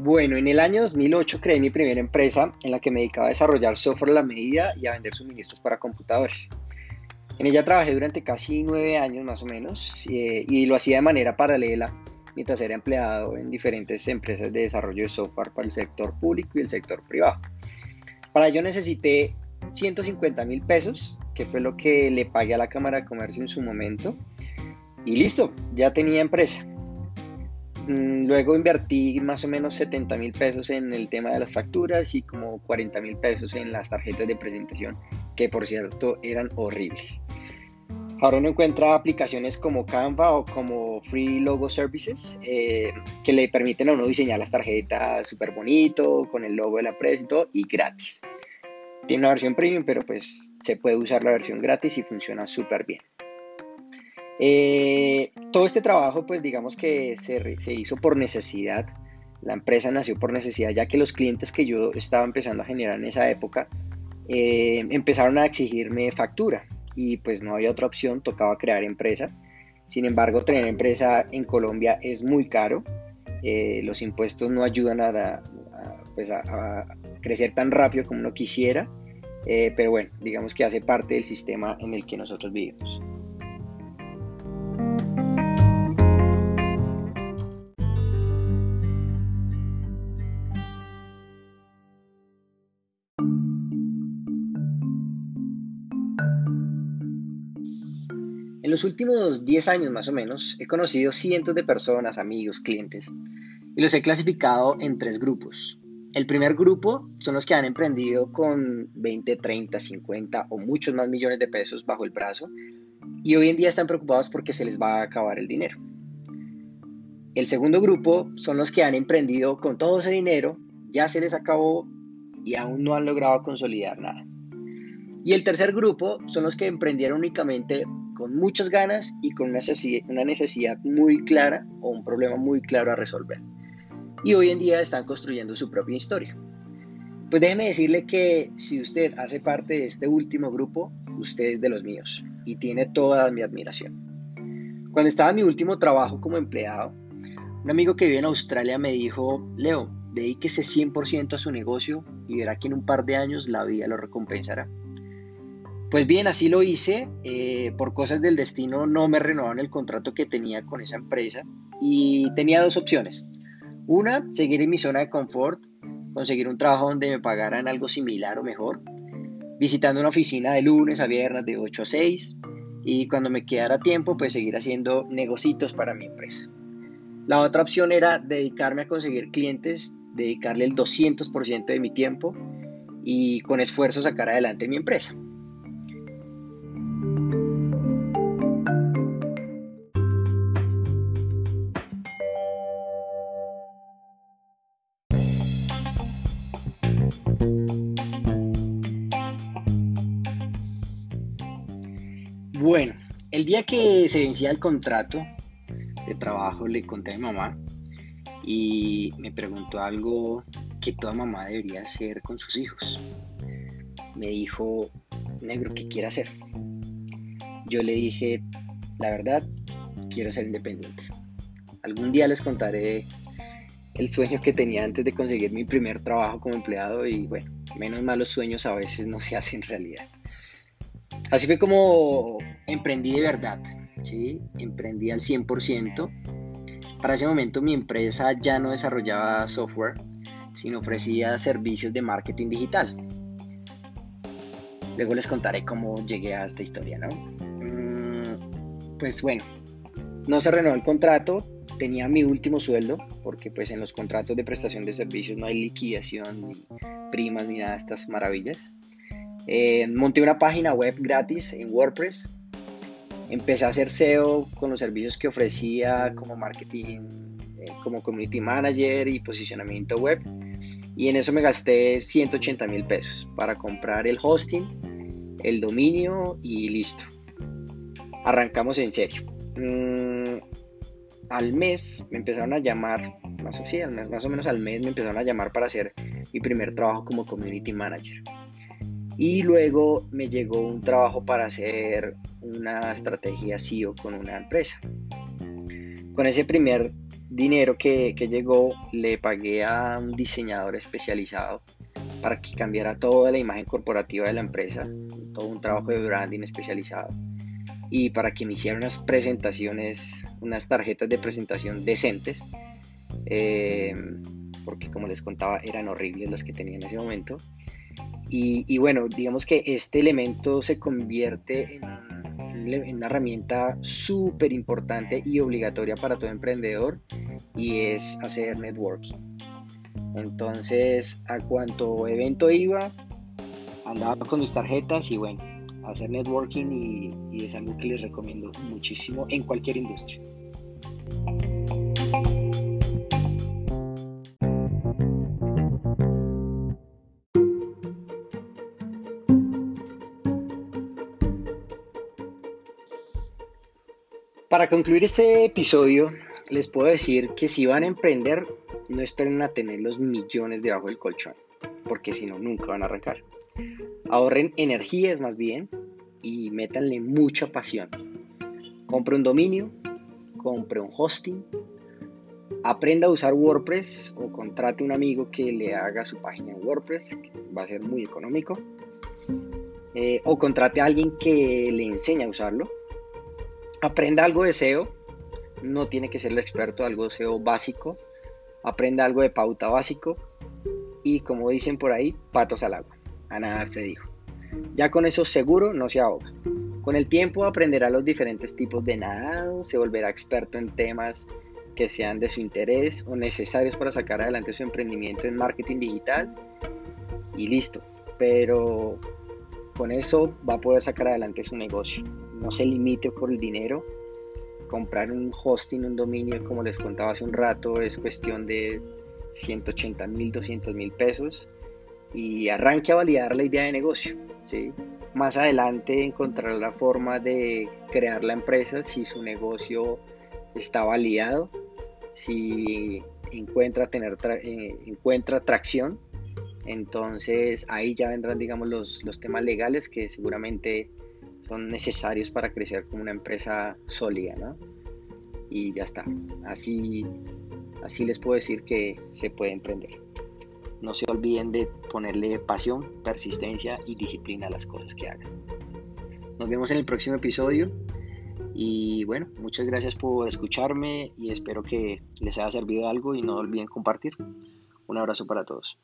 Bueno, en el año 2008 creé mi primera empresa en la que me dedicaba a desarrollar software a la medida y a vender suministros para computadores. En ella trabajé durante casi nueve años más o menos eh, y lo hacía de manera paralela mientras era empleado en diferentes empresas de desarrollo de software para el sector público y el sector privado. Para ello necesité 150 mil pesos, que fue lo que le pagué a la Cámara de Comercio en su momento. Y listo, ya tenía empresa. Mm, luego invertí más o menos 70 mil pesos en el tema de las facturas y como 40 mil pesos en las tarjetas de presentación, que por cierto eran horribles. Ahora uno encuentra aplicaciones como Canva o como Free Logo Services eh, que le permiten a uno diseñar las tarjetas súper bonito, con el logo de la empresa y todo, y gratis. Tiene una versión premium, pero pues se puede usar la versión gratis y funciona súper bien. Eh, todo este trabajo, pues digamos que se, hizo por necesidad. La empresa nació por necesidad, ya que los clientes que yo estaba empezando a generar en esa época eh, empezaron a exigirme factura y pues no había otra opción, tocaba crear empresa. Sin embargo, tener empresa en Colombia es muy caro. Eh, los impuestos no ayudan a, pues a, crecer tan rápido como uno quisiera. pero bueno, digamos que hace parte del sistema en el que nosotros vivimos. En los últimos 10 años más o menos he conocido cientos de personas, amigos, clientes, y los he clasificado en tres grupos. El primer grupo son los que han emprendido con 20, 30, 50 o muchos más millones de pesos bajo el brazo y hoy en día están preocupados porque se les va a acabar el dinero. El segundo grupo son los que han emprendido con todo ese dinero, ya se les acabó y aún no han logrado consolidar nada. Y el tercer grupo son los que emprendieron únicamente con muchas ganas y con una necesidad, muy clara o un problema muy claro a resolver. Y hoy en día están construyendo su propia historia. Pues déjeme decirle que si usted hace parte de este último grupo, usted es de los míos y tiene toda mi admiración. Cuando estaba en mi último trabajo como empleado, un amigo que vive en Australia me dijo, Leo, dedíquese 100% a su negocio y verá que en un par de años la vida lo recompensará. Pues bien, así lo hice. Eh, por cosas del destino no me renovaron el contrato que tenía con esa empresa y tenía dos opciones. Una, seguir en mi zona de confort, conseguir un trabajo donde me pagaran algo similar o mejor, visitando una oficina de lunes a viernes de 8 a 6 y cuando me quedara tiempo pues seguir haciendo negocios para mi empresa. La otra opción era dedicarme a conseguir clientes, dedicarle el 200% de mi tiempo y con esfuerzo sacar adelante mi empresa. Bueno, el día que se vencía el contrato de trabajo le conté a mi mamá y me preguntó algo que toda mamá debería hacer con sus hijos. Me dijo, negro, ¿qué quiere hacer? Yo le dije, la verdad, quiero ser independiente. Algún día les contaré el sueño que tenía antes de conseguir mi primer trabajo como empleado y bueno, menos mal los sueños a veces no se hacen realidad. Así fue como emprendí de verdad, ¿sí? Emprendí al 100%. Para ese momento mi empresa ya no desarrollaba software, sino ofrecía servicios de marketing digital. Luego les contaré cómo llegué a esta historia, ¿no? Mm, pues bueno, no se renovó el contrato, tenía mi último sueldo, porque pues en los contratos de prestación de servicios no hay liquidación, ni primas, ni nada de estas maravillas. Eh, monté una página web gratis en WordPress. Empecé a hacer SEO con los servicios que ofrecía como marketing, eh, como community manager y posicionamiento web. Y en eso me gasté 180 mil pesos para comprar el hosting, el dominio y listo. Arrancamos en serio. Mm, al mes me empezaron a llamar, más o, más o menos al mes me empezaron a llamar para hacer mi primer trabajo como community manager. Y luego me llegó un trabajo para hacer una estrategia SEO con una empresa. Con ese primer dinero que, que llegó, le pagué a un diseñador especializado para que cambiara toda la imagen corporativa de la empresa, todo un trabajo de branding especializado y para que me hiciera unas presentaciones, unas tarjetas de presentación decentes, eh, porque como les contaba eran horribles las que tenía en ese momento. Y, bueno, digamos que este elemento se convierte en, una herramienta súper importante y obligatoria para todo emprendedor y es hacer networking. Entonces, a cuanto evento iba, andaba con mis tarjetas y bueno, hacer networking y, es algo que les recomiendo muchísimo en cualquier industria. Para concluir este episodio, les puedo decir que si van a emprender, no esperen a tener los millones debajo del colchón, porque si no, nunca van a arrancar. Ahorren energías más bien y métanle mucha pasión. Compre un dominio, compre un hosting, aprenda a usar WordPress o contrate un amigo que le haga su página en WordPress, que va a ser muy económico. Eh, o contrate a alguien que le enseñe a usarlo. Aprenda algo de SEO, no tiene que ser el experto, algo de SEO básico. Aprenda algo de pauta básico. Y como dicen por ahí, patos al agua a nadar se dijo. Ya con eso seguro no se ahoga. Con el tiempo aprenderá los diferentes tipos de nadado, se volverá experto en temas que sean de su interés o necesarios para sacar adelante su emprendimiento en marketing digital y listo. Pero con eso va a poder sacar adelante su negocio. No se limite por el dinero. Comprar un hosting, un dominio, como les contaba hace un rato, es cuestión de 180 mil, 200 mil pesos y arranque a validar la idea de negocio. ¿sí? Más adelante encontrará la forma de crear la empresa si su negocio está validado, si encuentra, tener eh, encuentra tracción. Entonces ahí ya vendrán digamos los, los temas legales que seguramente son necesarios para crecer como una empresa sólida. ¿no? Y ya está. Así, así les puedo decir que se puede emprender. No se olviden de ponerle pasión, persistencia y disciplina a las cosas que hagan. Nos vemos en el próximo episodio. Y bueno, muchas gracias por escucharme y espero que les haya servido algo y no olviden compartir. Un abrazo para todos.